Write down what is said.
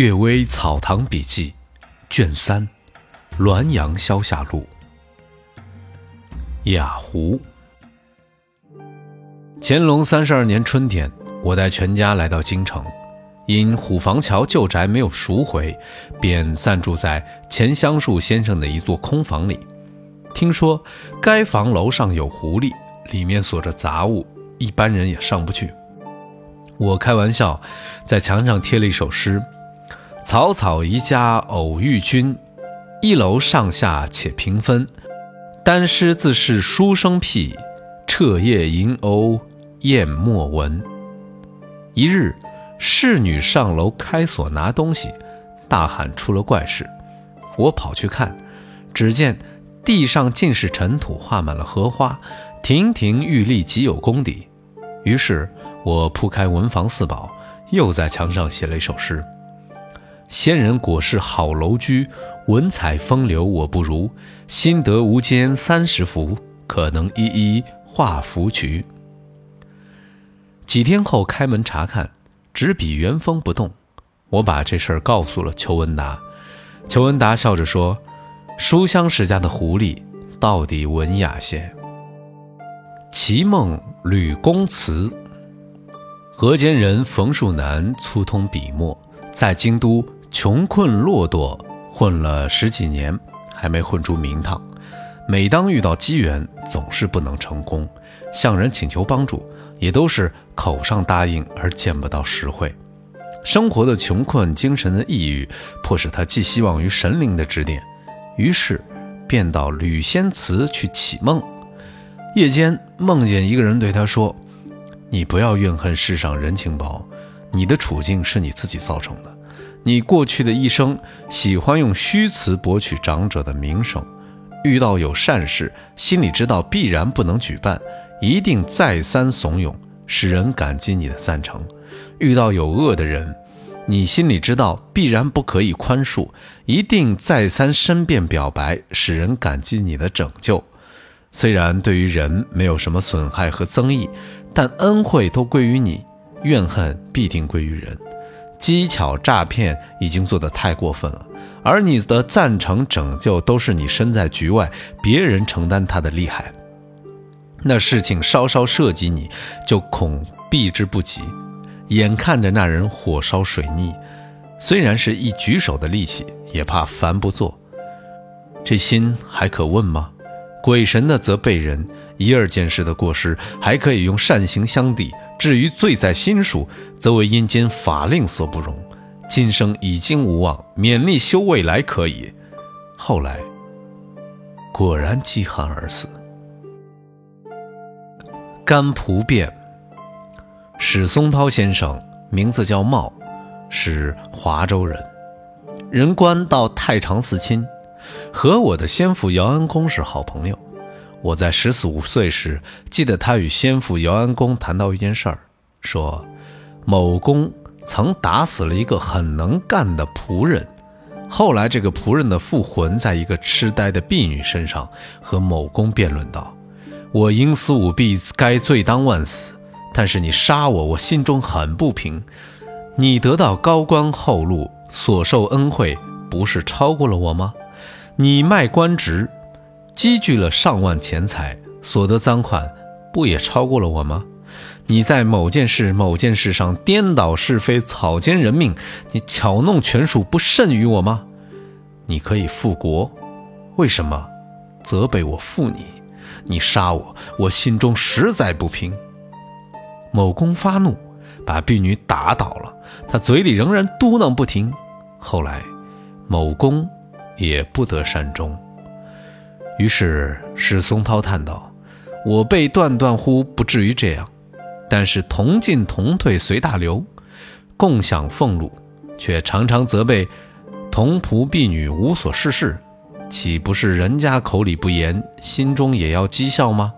阅微草堂笔记，卷三，《滦阳消夏录》。雅湖。乾隆三十二年春天，我带全家来到京城，因虎坊桥旧宅没有赎回，便暂住在钱香树先生的一座空房里。听说该房楼上有狐狸，里面锁着杂物，一般人也上不去。我开玩笑，在墙上贴了一首诗。草草一家偶遇君，一楼上下且平分。单诗自是书生僻，彻夜吟偶雁莫闻。一日，侍女上楼开锁拿东西，大喊出了怪事。我跑去看，只见地上尽是尘土，画满了荷花，亭亭玉立，极有功底。于是我铺开文房四宝，又在墙上写了一首诗。仙人果是好楼居，文采风流我不如。心得无间三十幅，可能一一画符局。几天后开门查看，纸笔原封不动。我把这事儿告诉了邱文达，邱文达笑着说：“书香世家的狐狸，到底文雅些。”奇梦吕公祠，河间人冯树南粗通笔墨，在京都。穷困落堕，混了十几年，还没混出名堂。每当遇到机缘，总是不能成功。向人请求帮助，也都是口上答应，而见不到实惠。生活的穷困，精神的抑郁，迫使他寄希望于神灵的指点。于是，便到吕仙祠去祈梦。夜间梦见一个人对他说：“你不要怨恨世上人情薄，你的处境是你自己造成的。”你过去的一生喜欢用虚词博取长者的名声，遇到有善事，心里知道必然不能举办，一定再三怂恿，使人感激你的赞成；遇到有恶的人，你心里知道必然不可以宽恕，一定再三申辩表白，使人感激你的拯救。虽然对于人没有什么损害和增益，但恩惠都归于你，怨恨必定归于人。机巧诈骗已经做得太过分了，而你的赞成拯救都是你身在局外，别人承担他的厉害。那事情稍稍涉及你，就恐避之不及。眼看着那人火烧水逆，虽然是一举手的力气，也怕烦不做。这心还可问吗？鬼神的责备人，一二件事的过失，还可以用善行相抵。至于罪在心术，则为阴间法令所不容。今生已经无望，勉力修未来可以。后来果然饥寒而死。甘蒲变，史松涛先生名字叫茂，是华州人，人官到太常寺亲，和我的先父姚安公是好朋友。我在十四五岁时，记得他与先父姚安公谈到一件事儿，说某公曾打死了一个很能干的仆人。后来，这个仆人的附魂在一个痴呆的婢女身上，和某公辩论道：“我因私舞弊，该罪当万死。但是你杀我，我心中很不平。你得到高官厚禄，所受恩惠，不是超过了我吗？你卖官职。”积聚了上万钱财，所得赃款不也超过了我吗？你在某件事、某件事上颠倒是非、草菅人命，你巧弄权术，不甚于我吗？你可以复国，为什么责备我负你？你杀我，我心中实在不平。某公发怒，把婢女打倒了，他嘴里仍然嘟囔不停。后来，某公也不得善终。于是史松涛叹道：“我辈断断乎不至于这样，但是同进同退随大流，共享俸禄，却常常责备同仆婢女无所事事，岂不是人家口里不言，心中也要讥笑吗？”